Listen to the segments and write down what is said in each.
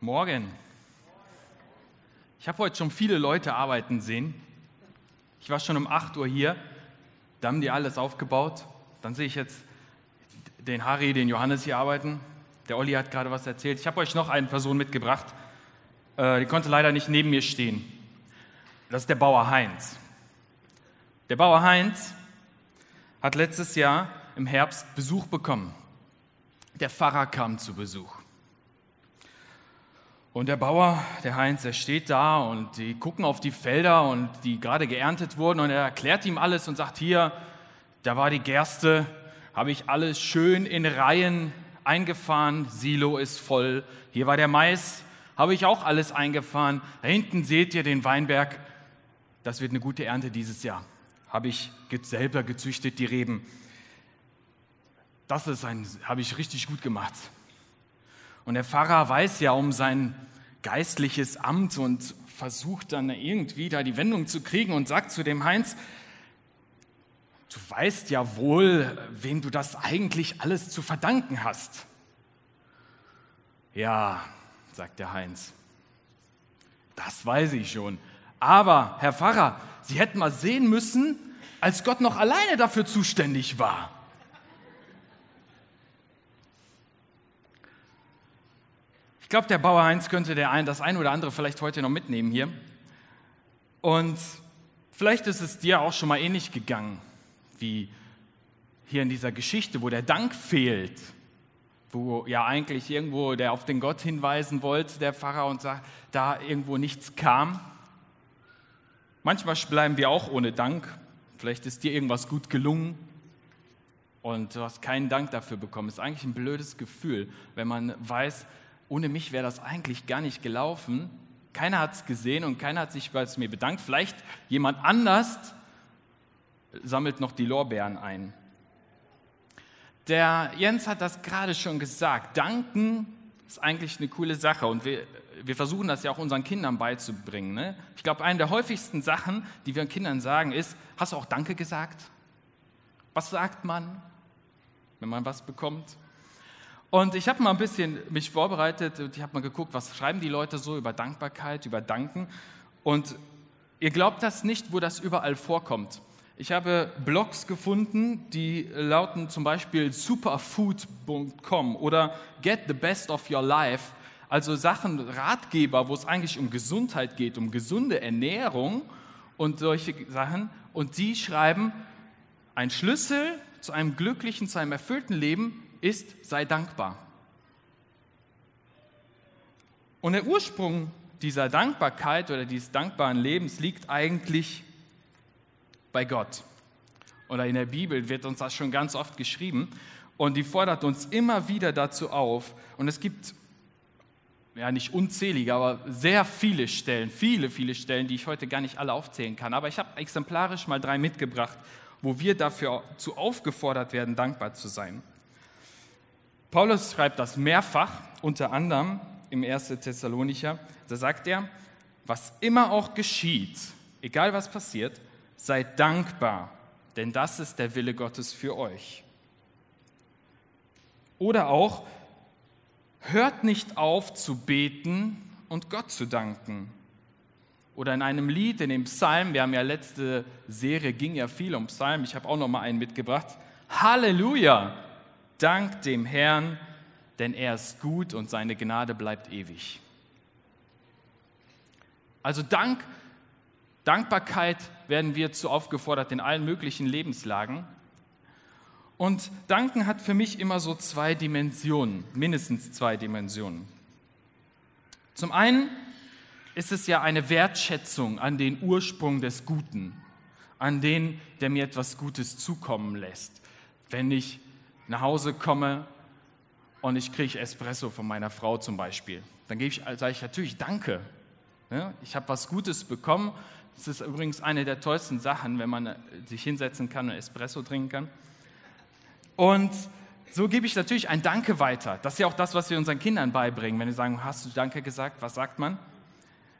Morgen. Ich habe heute schon viele Leute arbeiten sehen. Ich war schon um 8 Uhr hier, da haben die alles aufgebaut. Dann sehe ich jetzt den Harry, den Johannes hier arbeiten. Der Olli hat gerade was erzählt. Ich habe euch noch eine Person mitgebracht. Äh, die konnte leider nicht neben mir stehen. Das ist der Bauer Heinz. Der Bauer Heinz hat letztes Jahr im Herbst Besuch bekommen. Der Pfarrer kam zu Besuch. Und der Bauer, der Heinz, der steht da und die gucken auf die Felder und die gerade geerntet wurden und er erklärt ihm alles und sagt, hier, da war die Gerste, habe ich alles schön in Reihen eingefahren, Silo ist voll. Hier war der Mais, habe ich auch alles eingefahren. Da hinten seht ihr den Weinberg, das wird eine gute Ernte dieses Jahr. Habe ich selber gezüchtet, die Reben. Das ist ein, habe ich richtig gut gemacht. Und der Pfarrer weiß ja um sein geistliches Amt und versucht dann irgendwie da die Wendung zu kriegen und sagt zu dem Heinz, du weißt ja wohl, wem du das eigentlich alles zu verdanken hast. Ja, sagt der Heinz, das weiß ich schon. Aber, Herr Pfarrer, Sie hätten mal sehen müssen, als Gott noch alleine dafür zuständig war. Ich glaube, der Bauer Heinz könnte der ein, das ein oder andere vielleicht heute noch mitnehmen hier. Und vielleicht ist es dir auch schon mal ähnlich gegangen, wie hier in dieser Geschichte, wo der Dank fehlt, wo ja eigentlich irgendwo der auf den Gott hinweisen wollte, der Pfarrer, und sagt, da irgendwo nichts kam. Manchmal bleiben wir auch ohne Dank. Vielleicht ist dir irgendwas gut gelungen und du hast keinen Dank dafür bekommen. Ist eigentlich ein blödes Gefühl, wenn man weiß, ohne mich wäre das eigentlich gar nicht gelaufen. Keiner hat es gesehen und keiner hat sich bei mir bedankt. Vielleicht jemand anders sammelt noch die Lorbeeren ein. Der Jens hat das gerade schon gesagt. Danken ist eigentlich eine coole Sache und wir, wir versuchen das ja auch unseren Kindern beizubringen. Ne? Ich glaube, eine der häufigsten Sachen, die wir Kindern sagen, ist, hast du auch Danke gesagt? Was sagt man, wenn man was bekommt? Und ich habe mal ein bisschen mich vorbereitet und ich habe mal geguckt, was schreiben die Leute so über Dankbarkeit, über Danken. Und ihr glaubt das nicht, wo das überall vorkommt. Ich habe Blogs gefunden, die lauten zum Beispiel superfood.com oder get the best of your life. Also Sachen, Ratgeber, wo es eigentlich um Gesundheit geht, um gesunde Ernährung und solche Sachen. Und die schreiben, ein Schlüssel zu einem glücklichen, zu einem erfüllten Leben ist, sei dankbar. Und der Ursprung dieser Dankbarkeit oder dieses dankbaren Lebens liegt eigentlich bei Gott. Oder in der Bibel wird uns das schon ganz oft geschrieben. Und die fordert uns immer wieder dazu auf. Und es gibt, ja nicht unzählige, aber sehr viele Stellen, viele, viele Stellen, die ich heute gar nicht alle aufzählen kann. Aber ich habe exemplarisch mal drei mitgebracht, wo wir dafür zu aufgefordert werden, dankbar zu sein. Paulus schreibt das mehrfach, unter anderem im 1. Thessalonicher. Da sagt er, was immer auch geschieht, egal was passiert, seid dankbar, denn das ist der Wille Gottes für euch. Oder auch, hört nicht auf zu beten und Gott zu danken. Oder in einem Lied, in dem Psalm, wir haben ja letzte Serie, ging ja viel um Psalm, ich habe auch noch mal einen mitgebracht. Halleluja! Dank dem Herrn, denn er ist gut und seine Gnade bleibt ewig. Also Dank, Dankbarkeit werden wir zu aufgefordert in allen möglichen Lebenslagen. Und Danken hat für mich immer so zwei Dimensionen, mindestens zwei Dimensionen. Zum einen ist es ja eine Wertschätzung an den Ursprung des Guten, an den, der mir etwas Gutes zukommen lässt. Wenn ich nach Hause komme und ich kriege Espresso von meiner Frau zum Beispiel, dann ich, sage ich natürlich Danke. Ich habe was Gutes bekommen. Das ist übrigens eine der tollsten Sachen, wenn man sich hinsetzen kann und Espresso trinken kann. Und so gebe ich natürlich ein Danke weiter. Das ist ja auch das, was wir unseren Kindern beibringen. Wenn sie sagen, hast du Danke gesagt, was sagt man?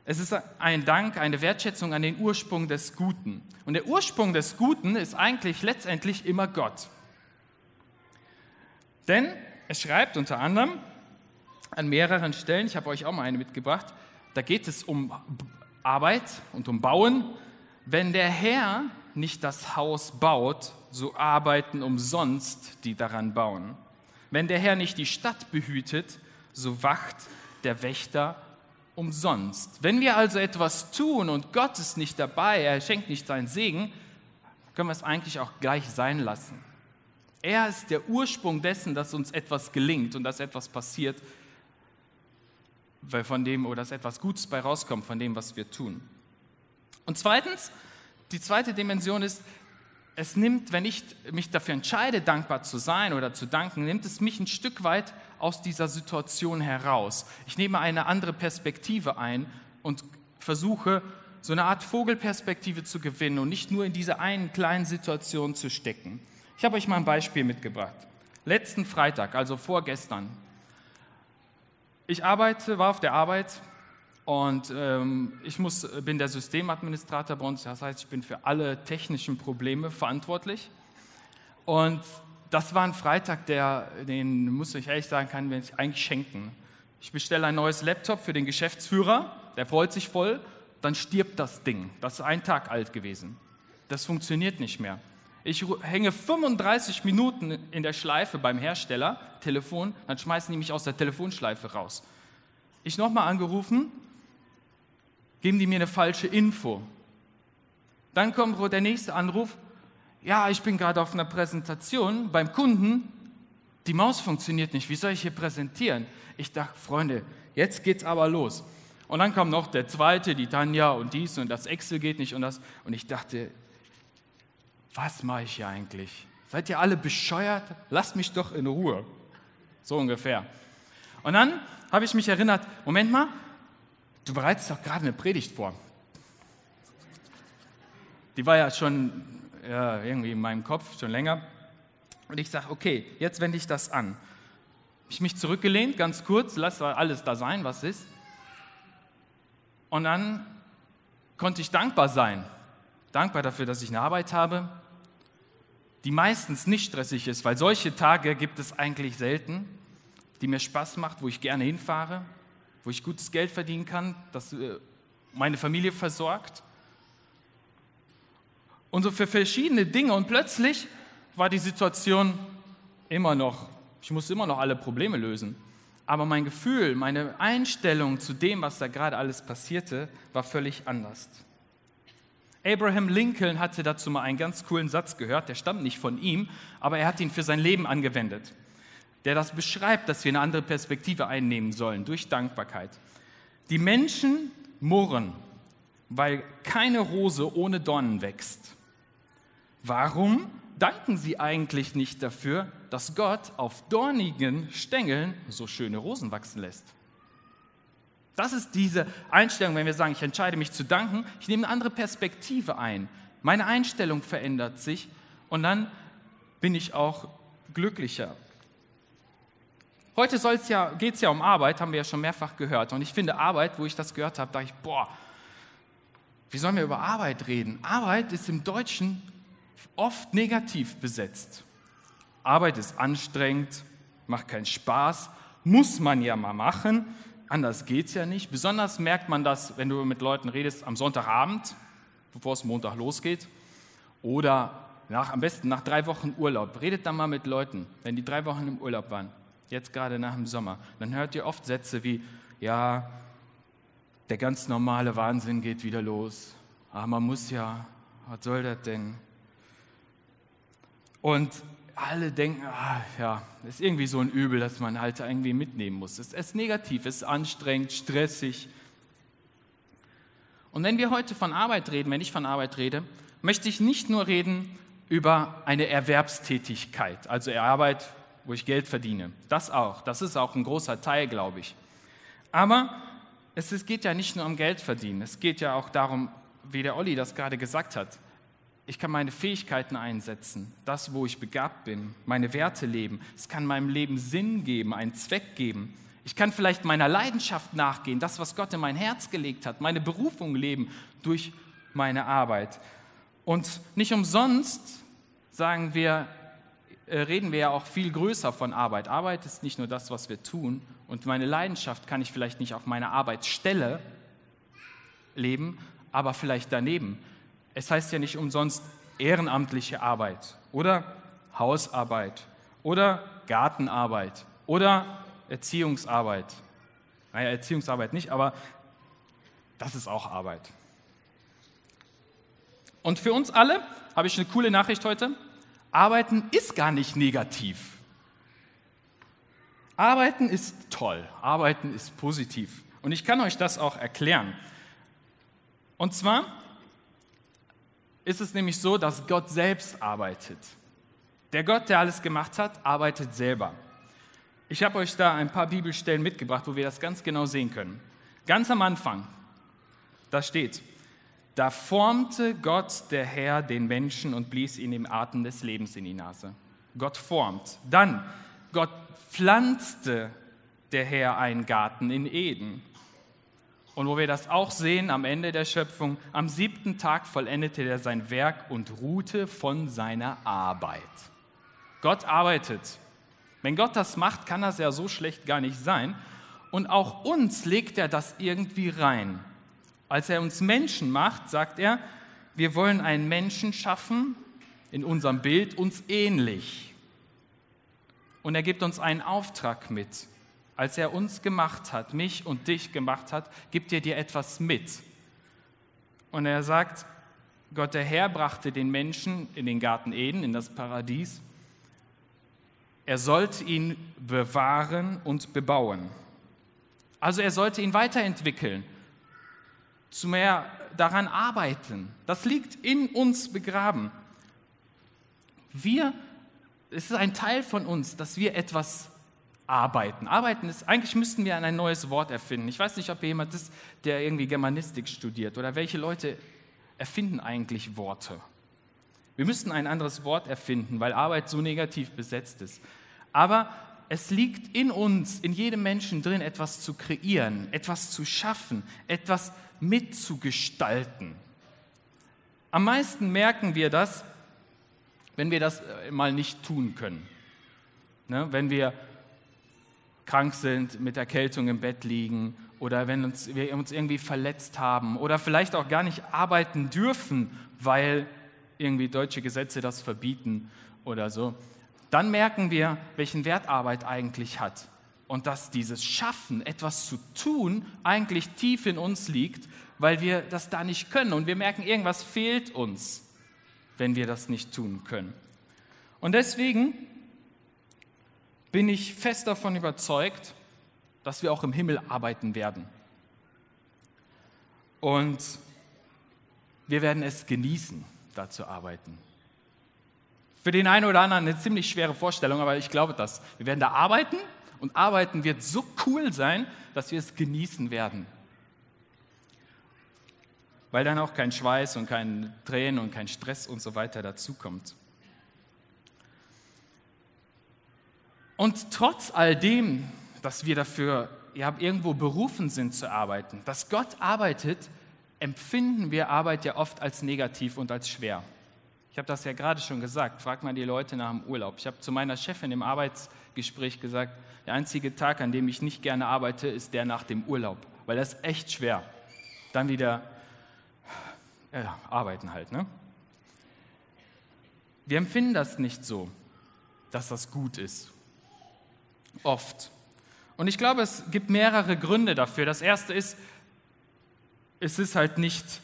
Es ist ein Dank, eine Wertschätzung an den Ursprung des Guten. Und der Ursprung des Guten ist eigentlich letztendlich immer Gott. Denn es schreibt unter anderem, an mehreren Stellen. Ich habe euch auch mal eine mitgebracht. Da geht es um Arbeit und um Bauen. Wenn der Herr nicht das Haus baut, so arbeiten umsonst die daran bauen. Wenn der Herr nicht die Stadt behütet, so wacht der Wächter umsonst. Wenn wir also etwas tun und Gott ist nicht dabei, er schenkt nicht seinen Segen, können wir es eigentlich auch gleich sein lassen. Er ist der Ursprung dessen, dass uns etwas gelingt und dass etwas passiert, weil von dem oder dass etwas Gutes bei rauskommt von dem, was wir tun. Und zweitens, die zweite Dimension ist, es nimmt, wenn ich mich dafür entscheide, dankbar zu sein oder zu danken, nimmt es mich ein Stück weit aus dieser Situation heraus. Ich nehme eine andere Perspektive ein und versuche, so eine Art Vogelperspektive zu gewinnen und nicht nur in dieser einen kleinen Situation zu stecken. Ich habe euch mal ein Beispiel mitgebracht. Letzten Freitag, also vorgestern. Ich arbeite, war auf der Arbeit und ähm, ich muss, bin der Systemadministrator bei uns, das heißt, ich bin für alle technischen Probleme verantwortlich. Und das war ein Freitag, der, den muss ich ehrlich sagen, kann mir eigentlich schenken. Ich bestelle ein neues Laptop für den Geschäftsführer, der freut sich voll, dann stirbt das Ding. Das ist ein Tag alt gewesen. Das funktioniert nicht mehr. Ich hänge 35 Minuten in der Schleife beim Hersteller, Telefon, dann schmeißen die mich aus der Telefonschleife raus. Ich nochmal angerufen, geben die mir eine falsche Info. Dann kommt der nächste Anruf, ja, ich bin gerade auf einer Präsentation beim Kunden, die Maus funktioniert nicht, wie soll ich hier präsentieren? Ich dachte, Freunde, jetzt geht's aber los. Und dann kam noch der zweite, die Tanja und dies und das Excel geht nicht und das. Und ich dachte, was mache ich hier eigentlich? Seid ihr alle bescheuert? Lasst mich doch in Ruhe. So ungefähr. Und dann habe ich mich erinnert, Moment mal, du bereitest doch gerade eine Predigt vor. Die war ja schon ja, irgendwie in meinem Kopf, schon länger. Und ich sage, okay, jetzt wende ich das an. Ich mich zurückgelehnt, ganz kurz, lass alles da sein, was ist. Und dann konnte ich dankbar sein. Dankbar dafür, dass ich eine Arbeit habe, die meistens nicht stressig ist, weil solche Tage gibt es eigentlich selten, die mir Spaß macht, wo ich gerne hinfahre, wo ich gutes Geld verdienen kann, das äh, meine Familie versorgt. Und so für verschiedene Dinge. Und plötzlich war die Situation immer noch, ich musste immer noch alle Probleme lösen. Aber mein Gefühl, meine Einstellung zu dem, was da gerade alles passierte, war völlig anders. Abraham Lincoln hatte dazu mal einen ganz coolen Satz gehört, der stammt nicht von ihm, aber er hat ihn für sein Leben angewendet der das beschreibt, dass wir eine andere Perspektive einnehmen sollen durch Dankbarkeit. Die Menschen murren, weil keine Rose ohne Dornen wächst. Warum danken sie eigentlich nicht dafür, dass Gott auf dornigen Stängeln so schöne Rosen wachsen lässt? Das ist diese Einstellung, wenn wir sagen, ich entscheide mich zu danken, ich nehme eine andere Perspektive ein. Meine Einstellung verändert sich und dann bin ich auch glücklicher. Heute ja, geht es ja um Arbeit, haben wir ja schon mehrfach gehört. Und ich finde Arbeit, wo ich das gehört habe, dachte ich, boah, wie sollen wir über Arbeit reden? Arbeit ist im Deutschen oft negativ besetzt. Arbeit ist anstrengend, macht keinen Spaß, muss man ja mal machen, anders geht es ja nicht. Besonders merkt man das, wenn du mit Leuten redest am Sonntagabend, bevor es Montag losgeht, oder nach, am besten nach drei Wochen Urlaub. Redet dann mal mit Leuten, wenn die drei Wochen im Urlaub waren jetzt gerade nach dem Sommer, dann hört ihr oft Sätze wie, ja, der ganz normale Wahnsinn geht wieder los. Aber man muss ja, was soll das denn? Und alle denken, ah, ja, das ist irgendwie so ein Übel, dass man halt irgendwie mitnehmen muss. Es ist negativ, es ist anstrengend, stressig. Und wenn wir heute von Arbeit reden, wenn ich von Arbeit rede, möchte ich nicht nur reden über eine Erwerbstätigkeit, also Arbeit wo ich Geld verdiene. Das auch. Das ist auch ein großer Teil, glaube ich. Aber es geht ja nicht nur um Geld verdienen. Es geht ja auch darum, wie der Olli das gerade gesagt hat. Ich kann meine Fähigkeiten einsetzen, das, wo ich begabt bin, meine Werte leben. Es kann meinem Leben Sinn geben, einen Zweck geben. Ich kann vielleicht meiner Leidenschaft nachgehen, das, was Gott in mein Herz gelegt hat, meine Berufung leben durch meine Arbeit. Und nicht umsonst sagen wir, äh, reden wir ja auch viel größer von Arbeit. Arbeit ist nicht nur das, was wir tun Und meine Leidenschaft kann ich vielleicht nicht auf meiner Arbeitsstelle leben, aber vielleicht daneben. Es heißt ja nicht umsonst ehrenamtliche Arbeit oder Hausarbeit oder Gartenarbeit oder Erziehungsarbeit. Naja, Erziehungsarbeit nicht, aber das ist auch Arbeit. Und für uns alle habe ich eine coole Nachricht heute. Arbeiten ist gar nicht negativ. Arbeiten ist toll, arbeiten ist positiv. Und ich kann euch das auch erklären. Und zwar ist es nämlich so, dass Gott selbst arbeitet. Der Gott, der alles gemacht hat, arbeitet selber. Ich habe euch da ein paar Bibelstellen mitgebracht, wo wir das ganz genau sehen können. Ganz am Anfang, da steht, da formte Gott, der Herr, den Menschen und blies ihm den Atem des Lebens in die Nase. Gott formt. Dann, Gott pflanzte der Herr einen Garten in Eden. Und wo wir das auch sehen am Ende der Schöpfung, am siebten Tag vollendete er sein Werk und ruhte von seiner Arbeit. Gott arbeitet. Wenn Gott das macht, kann das ja so schlecht gar nicht sein. Und auch uns legt er das irgendwie rein. Als er uns Menschen macht, sagt er, wir wollen einen Menschen schaffen, in unserem Bild uns ähnlich. Und er gibt uns einen Auftrag mit. Als er uns gemacht hat, mich und dich gemacht hat, gibt er dir etwas mit. Und er sagt, Gott der Herr brachte den Menschen in den Garten Eden, in das Paradies. Er sollte ihn bewahren und bebauen. Also er sollte ihn weiterentwickeln zu mehr daran arbeiten. Das liegt in uns begraben. Wir, es ist ein Teil von uns, dass wir etwas arbeiten. Arbeiten ist, eigentlich müssten wir ein neues Wort erfinden. Ich weiß nicht, ob jemand ist, der irgendwie Germanistik studiert oder welche Leute erfinden eigentlich Worte. Wir müssten ein anderes Wort erfinden, weil Arbeit so negativ besetzt ist. Aber es liegt in uns, in jedem Menschen drin, etwas zu kreieren, etwas zu schaffen, etwas zu mitzugestalten. Am meisten merken wir das, wenn wir das äh, mal nicht tun können. Ne? Wenn wir krank sind, mit Erkältung im Bett liegen oder wenn uns, wir uns irgendwie verletzt haben oder vielleicht auch gar nicht arbeiten dürfen, weil irgendwie deutsche Gesetze das verbieten oder so, dann merken wir, welchen Wert Arbeit eigentlich hat und dass dieses Schaffen, etwas zu tun, eigentlich tief in uns liegt, weil wir das da nicht können. Und wir merken, irgendwas fehlt uns, wenn wir das nicht tun können. Und deswegen bin ich fest davon überzeugt, dass wir auch im Himmel arbeiten werden. Und wir werden es genießen, da zu arbeiten. Für den einen oder anderen eine ziemlich schwere Vorstellung, aber ich glaube das. Wir werden da arbeiten und arbeiten wird so cool sein, dass wir es genießen werden. Weil dann auch kein Schweiß und kein Tränen und kein Stress und so weiter dazukommt. Und trotz all dem, dass wir dafür ja, irgendwo berufen sind zu arbeiten, dass Gott arbeitet, empfinden wir Arbeit ja oft als negativ und als schwer. Ich habe das ja gerade schon gesagt. Frag mal die Leute nach dem Urlaub. Ich habe zu meiner Chefin im Arbeitsgespräch gesagt, der einzige Tag, an dem ich nicht gerne arbeite, ist der nach dem Urlaub, weil das ist echt schwer. Dann wieder ja, arbeiten halt. Ne? Wir empfinden das nicht so, dass das gut ist. Oft. Und ich glaube, es gibt mehrere Gründe dafür. Das erste ist, es ist halt nicht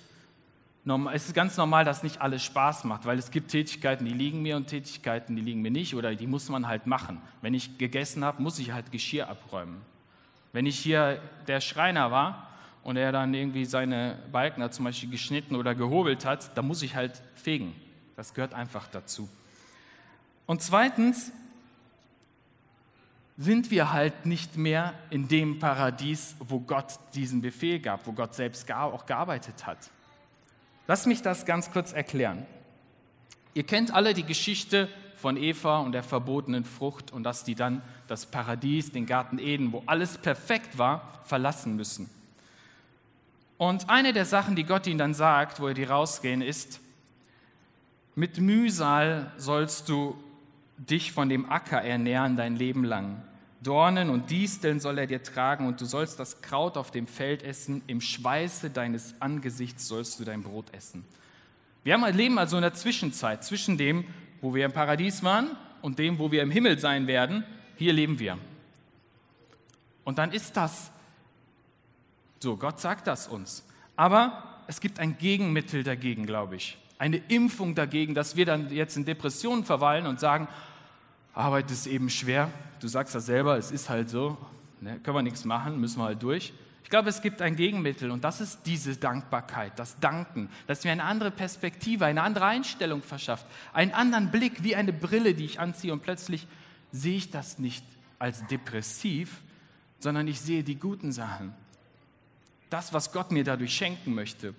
es ist ganz normal, dass nicht alles Spaß macht, weil es gibt Tätigkeiten, die liegen mir und Tätigkeiten, die liegen mir nicht oder die muss man halt machen. Wenn ich gegessen habe, muss ich halt Geschirr abräumen. Wenn ich hier der Schreiner war und er dann irgendwie seine Balken hat zum Beispiel geschnitten oder gehobelt hat, dann muss ich halt fegen. Das gehört einfach dazu. Und zweitens sind wir halt nicht mehr in dem Paradies, wo Gott diesen Befehl gab, wo Gott selbst auch gearbeitet hat. Lass mich das ganz kurz erklären. Ihr kennt alle die Geschichte von Eva und der verbotenen Frucht und dass die dann das Paradies, den Garten Eden, wo alles perfekt war, verlassen müssen. Und eine der Sachen, die Gott ihnen dann sagt, wo die rausgehen, ist, mit Mühsal sollst du dich von dem Acker ernähren dein Leben lang. Dornen und Disteln soll er dir tragen und du sollst das Kraut auf dem Feld essen, im Schweiße deines Angesichts sollst du dein Brot essen. Wir haben, leben also in der Zwischenzeit, zwischen dem, wo wir im Paradies waren und dem, wo wir im Himmel sein werden. Hier leben wir. Und dann ist das so, Gott sagt das uns. Aber es gibt ein Gegenmittel dagegen, glaube ich. Eine Impfung dagegen, dass wir dann jetzt in Depressionen verweilen und sagen, Arbeit ist eben schwer. Du sagst das selber, es ist halt so. Ne, können wir nichts machen, müssen wir halt durch. Ich glaube, es gibt ein Gegenmittel und das ist diese Dankbarkeit, das Danken, das mir eine andere Perspektive, eine andere Einstellung verschafft, einen anderen Blick, wie eine Brille, die ich anziehe und plötzlich sehe ich das nicht als depressiv, sondern ich sehe die guten Sachen, das, was Gott mir dadurch schenken möchte.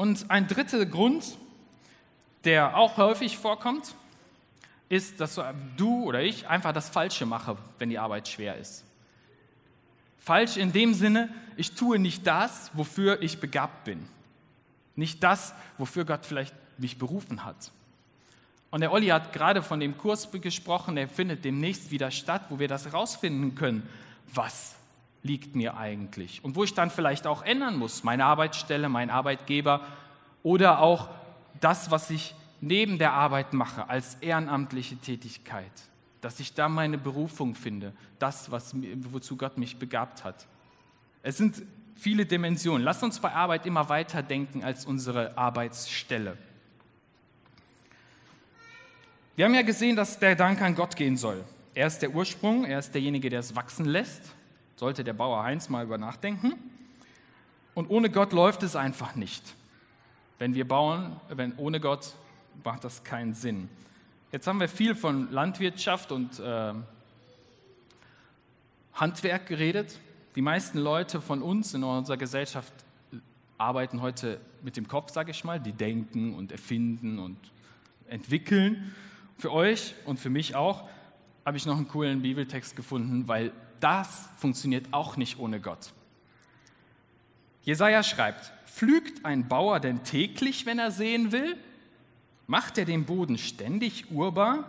Und ein dritter Grund, der auch häufig vorkommt, ist, dass du oder ich einfach das Falsche mache, wenn die Arbeit schwer ist. Falsch in dem Sinne, ich tue nicht das, wofür ich begabt bin. Nicht das, wofür Gott vielleicht mich berufen hat. Und der Olli hat gerade von dem Kurs gesprochen, der findet demnächst wieder statt, wo wir das herausfinden können, was liegt mir eigentlich und wo ich dann vielleicht auch ändern muss, meine Arbeitsstelle, mein Arbeitgeber oder auch das, was ich neben der Arbeit mache als ehrenamtliche Tätigkeit, dass ich da meine Berufung finde, das, was, wozu Gott mich begabt hat. Es sind viele Dimensionen. Lasst uns bei Arbeit immer weiter denken als unsere Arbeitsstelle. Wir haben ja gesehen, dass der Dank an Gott gehen soll. Er ist der Ursprung, er ist derjenige, der es wachsen lässt. Sollte der Bauer Heinz mal über nachdenken. Und ohne Gott läuft es einfach nicht. Wenn wir bauen, wenn ohne Gott macht das keinen Sinn. Jetzt haben wir viel von Landwirtschaft und äh, Handwerk geredet. Die meisten Leute von uns in unserer Gesellschaft arbeiten heute mit dem Kopf, sage ich mal. Die denken und erfinden und entwickeln. Für euch und für mich auch habe ich noch einen coolen Bibeltext gefunden, weil das funktioniert auch nicht ohne Gott. Jesaja schreibt: Pflügt ein Bauer denn täglich, wenn er sehen will? Macht er den Boden ständig urbar?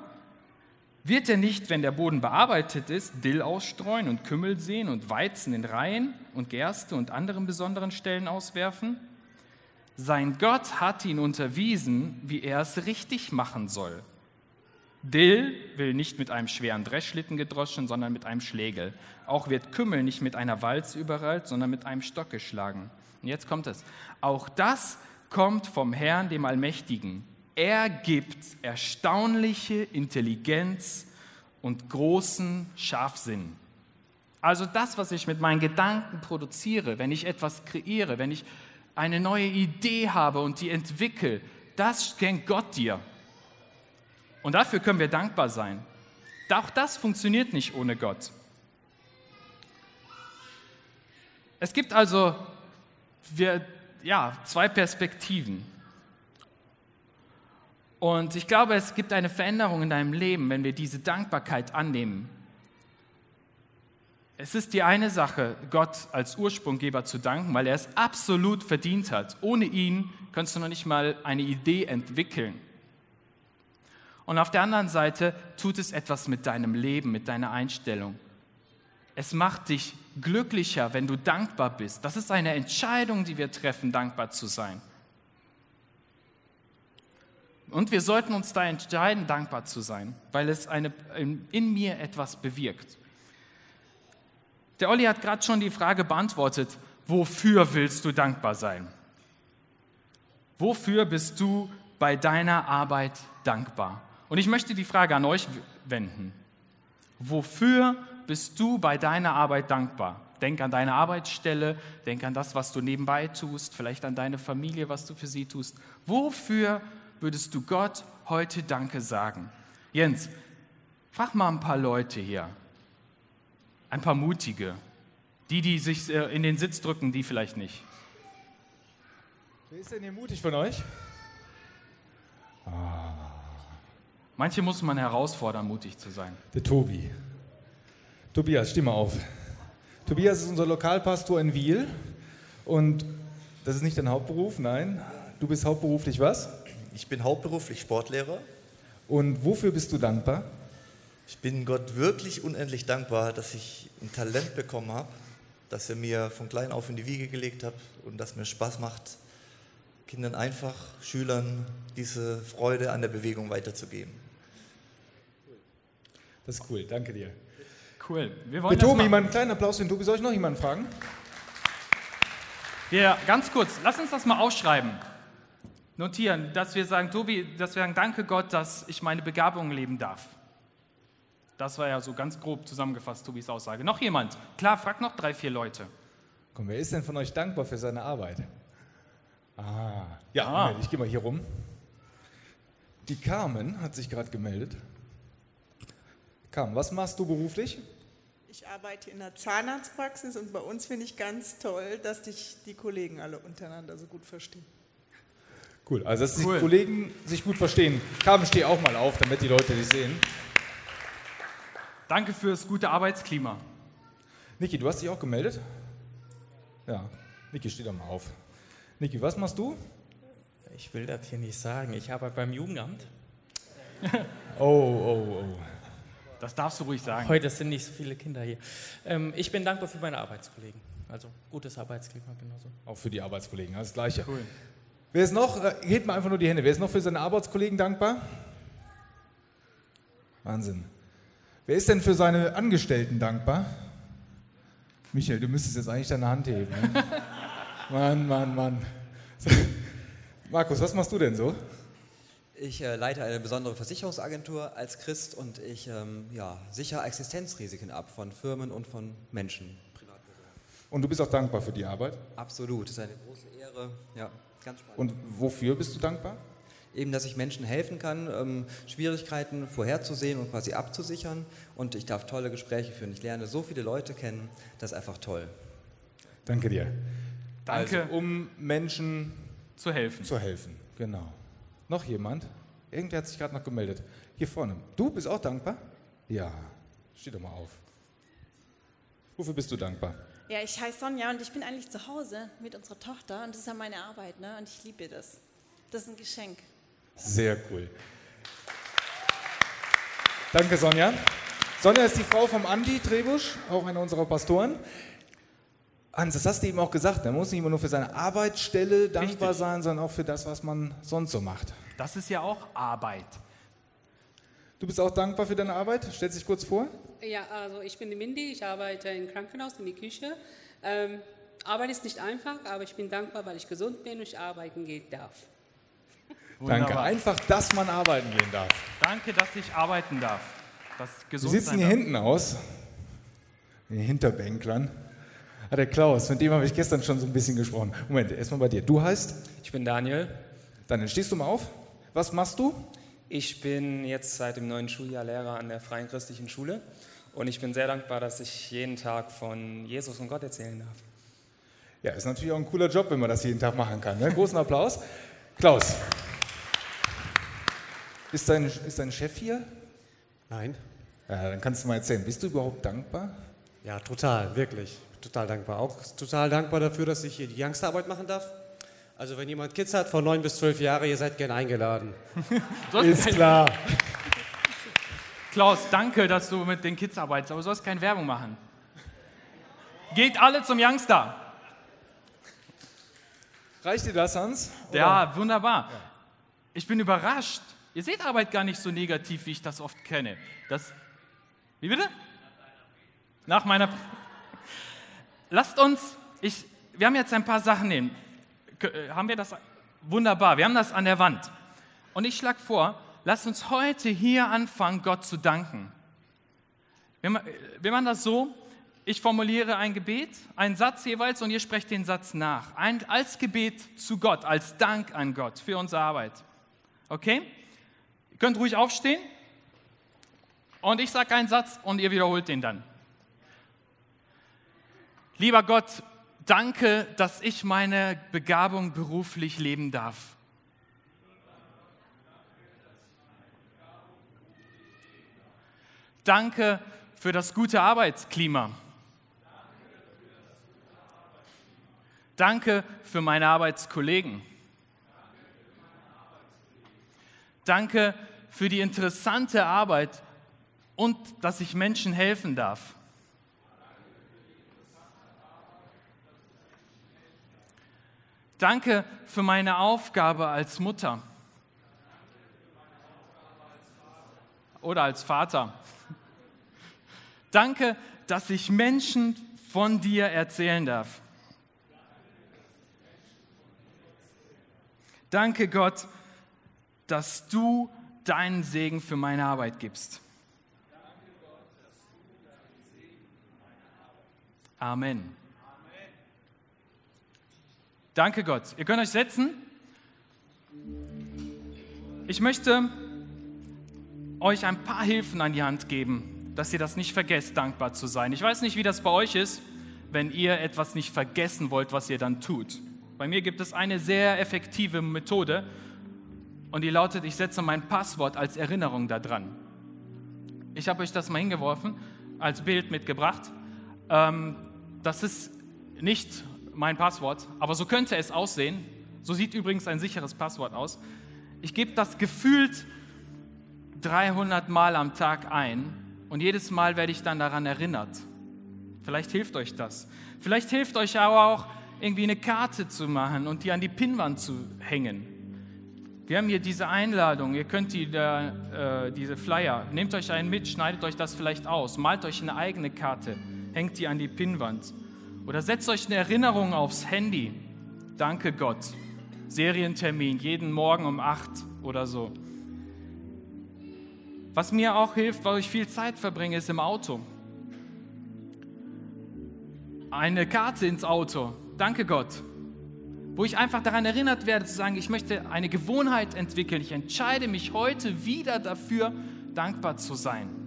Wird er nicht, wenn der Boden bearbeitet ist, Dill ausstreuen und Kümmel sehen und Weizen in Reihen und Gerste und anderen besonderen Stellen auswerfen? Sein Gott hat ihn unterwiesen, wie er es richtig machen soll. Dill will nicht mit einem schweren Dreschlitten gedroschen, sondern mit einem Schlägel. Auch wird Kümmel nicht mit einer Walz überrollt, sondern mit einem Stock geschlagen. Und jetzt kommt es. Auch das kommt vom Herrn, dem Allmächtigen. Er gibt erstaunliche Intelligenz und großen Scharfsinn. Also das, was ich mit meinen Gedanken produziere, wenn ich etwas kreiere, wenn ich eine neue Idee habe und die entwickle, das schenkt Gott dir. Und dafür können wir dankbar sein. Auch das funktioniert nicht ohne Gott. Es gibt also wir, ja, zwei Perspektiven. Und ich glaube, es gibt eine Veränderung in deinem Leben, wenn wir diese Dankbarkeit annehmen. Es ist die eine Sache, Gott als Ursprunggeber zu danken, weil er es absolut verdient hat. Ohne ihn kannst du noch nicht mal eine Idee entwickeln. Und auf der anderen Seite tut es etwas mit deinem Leben, mit deiner Einstellung. Es macht dich glücklicher, wenn du dankbar bist. Das ist eine Entscheidung, die wir treffen, dankbar zu sein. Und wir sollten uns da entscheiden, dankbar zu sein, weil es eine, in mir etwas bewirkt. Der Olli hat gerade schon die Frage beantwortet, wofür willst du dankbar sein? Wofür bist du bei deiner Arbeit dankbar? Und ich möchte die Frage an euch wenden. Wofür bist du bei deiner Arbeit dankbar? Denk an deine Arbeitsstelle, denk an das, was du nebenbei tust, vielleicht an deine Familie, was du für sie tust. Wofür würdest du Gott heute Danke sagen? Jens, frag mal ein paar Leute hier, ein paar Mutige, die, die sich äh, in den Sitz drücken, die vielleicht nicht. Wer ist denn hier mutig von euch? Ah. Manche muss man herausfordern, mutig zu sein. Der Tobi. Tobias, stimme auf. Tobias ist unser Lokalpastor in Wiel und das ist nicht dein Hauptberuf, nein. Du bist hauptberuflich was? Ich bin hauptberuflich Sportlehrer. Und wofür bist du dankbar? Ich bin Gott wirklich unendlich dankbar, dass ich ein Talent bekommen habe, das er mir von klein auf in die Wiege gelegt hat und das mir Spaß macht, Kindern einfach, Schülern diese Freude an der Bewegung weiterzugeben. Das ist cool, danke dir. Cool. Wir wollen Tobi, mal, einen kleinen Applaus für den Tobi. Soll ich noch jemanden fragen? wir, ganz kurz, lass uns das mal aufschreiben. Notieren, dass wir sagen, Tobi, dass wir sagen, danke Gott, dass ich meine Begabungen leben darf. Das war ja so ganz grob zusammengefasst, Tobis Aussage. Noch jemand? Klar, frag noch drei, vier Leute. Komm, wer ist denn von euch dankbar für seine Arbeit? Ah, ja, Ah. Moment, ich gehe mal hier rum. Die Carmen hat sich gerade gemeldet. Carmen, was machst du beruflich? Ich arbeite in der Zahnarztpraxis und bei uns finde ich ganz toll, dass dich die Kollegen alle untereinander so gut verstehen. Cool, also dass Cool. die Kollegen sich gut verstehen. Carmen, steh auch mal auf, damit die Leute dich sehen. Danke fürs gute Arbeitsklima. Niki, du hast dich auch gemeldet? Ja, Niki, steh doch mal auf. Niki, was machst du? Ich will das hier nicht sagen. Ich arbeite beim Jugendamt. Oh, oh, oh. Das darfst du ruhig sagen. Heute sind nicht so viele Kinder hier. Ähm, ich bin dankbar für meine Arbeitskollegen. Also gutes Arbeitsklima genauso. Auch für die Arbeitskollegen, alles Gleiche. Cool. Wer ist noch, äh, hebt mal einfach nur die Hände, wer ist noch für seine Arbeitskollegen dankbar? Wahnsinn. Wer ist denn für seine Angestellten dankbar? Michael, du müsstest jetzt eigentlich deine Hand heben. Ne? Mann, Mann, Mann. Markus, was machst du denn so? Ich äh, leite eine besondere Versicherungsagentur als Christ und ich ähm, ja, sichere Existenzrisiken ab von Firmen und von Menschen. Und du bist auch dankbar für die Arbeit. Absolut, das ist eine große Ehre. Ja, ganz spannend. Und wofür bist du dankbar? Eben, dass ich Menschen helfen kann, ähm, Schwierigkeiten vorherzusehen und quasi abzusichern. Und ich darf tolle Gespräche führen. Ich lerne so viele Leute kennen, das ist einfach toll. Danke dir. Danke, Also, um Menschen zu helfen. zu helfen. Genau. Noch jemand? Irgendwer hat sich gerade noch gemeldet. Hier vorne. Du bist auch dankbar? Ja. Steh doch mal auf. Wofür bist du dankbar? Ja, ich heiße Sonja und ich bin eigentlich zu Hause mit unserer Tochter und das ist ja meine Arbeit, ne? Und ich liebe das. Das ist ein Geschenk. Sehr cool. Danke, Sonja. Sonja ist die Frau vom Andi Trebusch, auch einer unserer Pastoren. Hans, das hast du eben auch gesagt, man muss nicht immer nur für seine Arbeitsstelle dankbar Richtig. sein, sondern auch für das, was man sonst so macht. Das ist ja auch Arbeit. Du bist auch dankbar für deine Arbeit? Stellst dich kurz vor. Ja, also ich bin die Mindy, ich arbeite im Krankenhaus in der Küche. Ähm, Arbeit ist nicht einfach, aber ich bin dankbar, weil ich gesund bin und ich arbeiten gehen darf. Danke. Einfach, dass man arbeiten gehen darf. Danke, dass ich arbeiten darf. Dass gesund sitzen sein hier darf. hinten aus, in den Hinterbänklern. Ah, der Klaus, mit dem habe ich gestern schon so ein bisschen gesprochen. Moment, erstmal bei dir. Du heißt? Ich bin Daniel. Dann stehst du mal auf. Was machst du? Ich bin jetzt seit dem neuen Schuljahr Lehrer an der Freien Christlichen Schule und ich bin sehr dankbar, dass ich jeden Tag von Jesus und Gott erzählen darf. Ja, ist natürlich auch ein cooler Job, wenn man das jeden Tag machen kann. Ne? Großen Applaus. Klaus. Ist dein, ist dein Chef hier? Nein. Ja, dann kannst du mal erzählen. Bist du überhaupt dankbar? Ja, total, wirklich. Total dankbar. Auch total dankbar dafür, dass ich hier die Youngsterarbeit machen darf. Also wenn jemand Kids hat von 9 bis 12 Jahre, ihr seid gern eingeladen. Ist klar. Klaus, danke, dass du mit den Kids arbeitest, aber du sollst keine Werbung machen. Geht alle zum Youngster. Reicht dir das, Hans? Oder? Ja, wunderbar. Ich bin überrascht. Ihr seht Arbeit gar nicht so negativ, wie ich das oft kenne. Das, wie bitte? Nach meiner. Lasst uns, ich, wir haben jetzt ein paar Sachen nehmen. Äh, Haben wir das? Wunderbar, wir haben das an der Wand. Und ich schlage vor, lasst uns heute hier anfangen, Gott zu danken. Wir, äh, wir machen das so, ich formuliere ein Gebet, einen Satz jeweils und ihr sprecht den Satz nach. Ein, als Gebet zu Gott, als Dank an Gott für unsere Arbeit. Okay? Ihr könnt ruhig aufstehen und ich sage einen Satz und ihr wiederholt den dann. Lieber Gott, danke, dass ich meine Begabung beruflich leben darf. Danke für das gute Arbeitsklima. Danke für meine Arbeitskollegen. Danke für die interessante Arbeit und dass ich Menschen helfen darf. Danke für meine Aufgabe als Mutter oder als Vater. Danke, dass ich Menschen von dir erzählen darf. Danke Gott, dass du deinen Segen für meine Arbeit gibst. Amen. Danke Gott. Ihr könnt euch setzen. Ich möchte euch ein paar Hilfen an die Hand geben, dass ihr das nicht vergesst, dankbar zu sein. Ich weiß nicht, wie das bei euch ist, wenn ihr etwas nicht vergessen wollt, was ihr dann tut. Bei mir gibt es eine sehr effektive Methode und die lautet, ich setze mein Passwort als Erinnerung da dran. Ich habe euch das mal hingeworfen, als Bild mitgebracht. Ähm, das ist nicht mein Passwort, aber so könnte es aussehen. So sieht übrigens ein sicheres Passwort aus. Ich gebe das gefühlt 300 Mal am Tag ein und jedes Mal werde ich dann daran erinnert. Vielleicht hilft euch das. Vielleicht hilft euch aber auch, irgendwie eine Karte zu machen und die an die Pinnwand zu hängen. Wir haben hier diese Einladung, ihr könnt die, da, äh, diese Flyer, nehmt euch einen mit, schneidet euch das vielleicht aus, malt euch eine eigene Karte, hängt die an die Pinnwand. Oder setzt euch eine Erinnerung aufs Handy. Danke Gott. Serientermin, jeden Morgen um 8 oder so. Was mir auch hilft, weil ich viel Zeit verbringe, ist im Auto. Eine Karte ins Auto. Danke Gott. Wo ich einfach daran erinnert werde zu sagen, ich möchte eine Gewohnheit entwickeln. Ich entscheide mich heute wieder dafür, dankbar zu sein.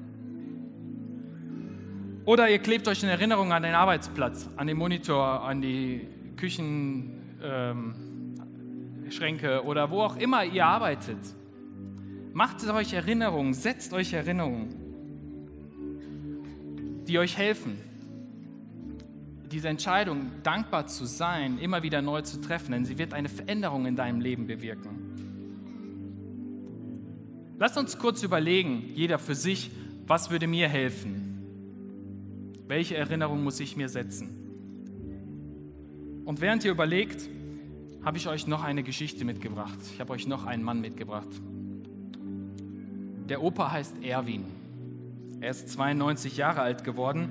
Oder ihr klebt euch in Erinnerung an den Arbeitsplatz, an den Monitor, an die Küchenschränke ähm, oder wo auch immer ihr arbeitet. Macht euch Erinnerungen, setzt euch Erinnerungen, die euch helfen, diese Entscheidung, dankbar zu sein, immer wieder neu zu treffen, denn sie wird eine Veränderung in deinem Leben bewirken. Lass uns kurz überlegen, jeder für sich, was würde mir helfen? Welche Erinnerung muss ich mir setzen? Und während ihr überlegt, habe ich euch noch eine Geschichte mitgebracht. Ich habe euch noch einen Mann mitgebracht. Der Opa heißt Erwin. Er ist 92 Jahre alt geworden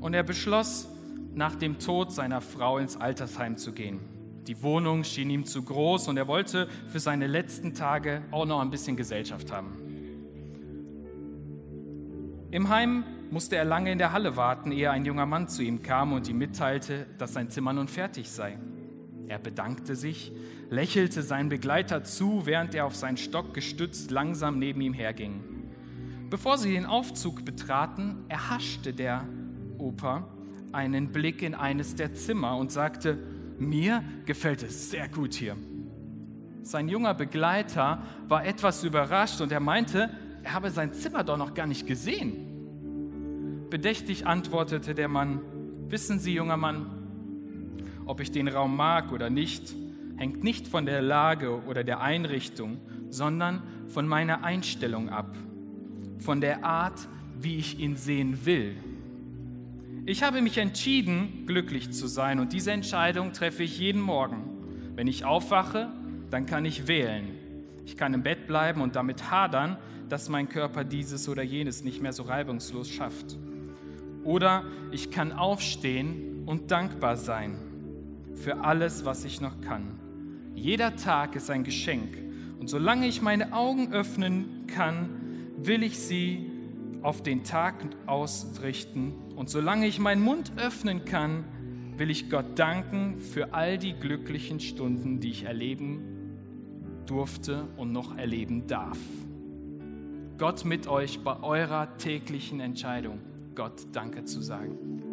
und er beschloss, nach dem Tod seiner Frau ins Altersheim zu gehen. Die Wohnung schien ihm zu groß und er wollte für seine letzten Tage auch noch ein bisschen Gesellschaft haben. Im Heim musste er lange in der Halle warten, ehe ein junger Mann zu ihm kam und ihm mitteilte, dass sein Zimmer nun fertig sei. Er bedankte sich, lächelte seinen Begleiter zu, während er auf seinen Stock gestützt langsam neben ihm herging. Bevor sie den Aufzug betraten, erhaschte der Opa einen Blick in eines der Zimmer und sagte, mir gefällt es sehr gut hier. Sein junger Begleiter war etwas überrascht und er meinte, er habe sein Zimmer doch noch gar nicht gesehen. Bedächtig antwortete der Mann, wissen Sie, junger Mann, ob ich den Raum mag oder nicht, hängt nicht von der Lage oder der Einrichtung, sondern von meiner Einstellung ab, von der Art, wie ich ihn sehen will. Ich habe mich entschieden, glücklich zu sein und diese Entscheidung treffe ich jeden Morgen. Wenn ich aufwache, dann kann ich wählen. Ich kann im Bett bleiben und damit hadern, dass mein Körper dieses oder jenes nicht mehr so reibungslos schafft. Oder ich kann aufstehen und dankbar sein für alles, was ich noch kann. Jeder Tag ist ein Geschenk und solange ich meine Augen öffnen kann, will ich sie auf den Tag ausrichten und solange ich meinen Mund öffnen kann, will ich Gott danken für all die glücklichen Stunden, die ich erleben durfte und noch erleben darf. Gott mit euch bei eurer täglichen Entscheidung. Gott Danke zu sagen.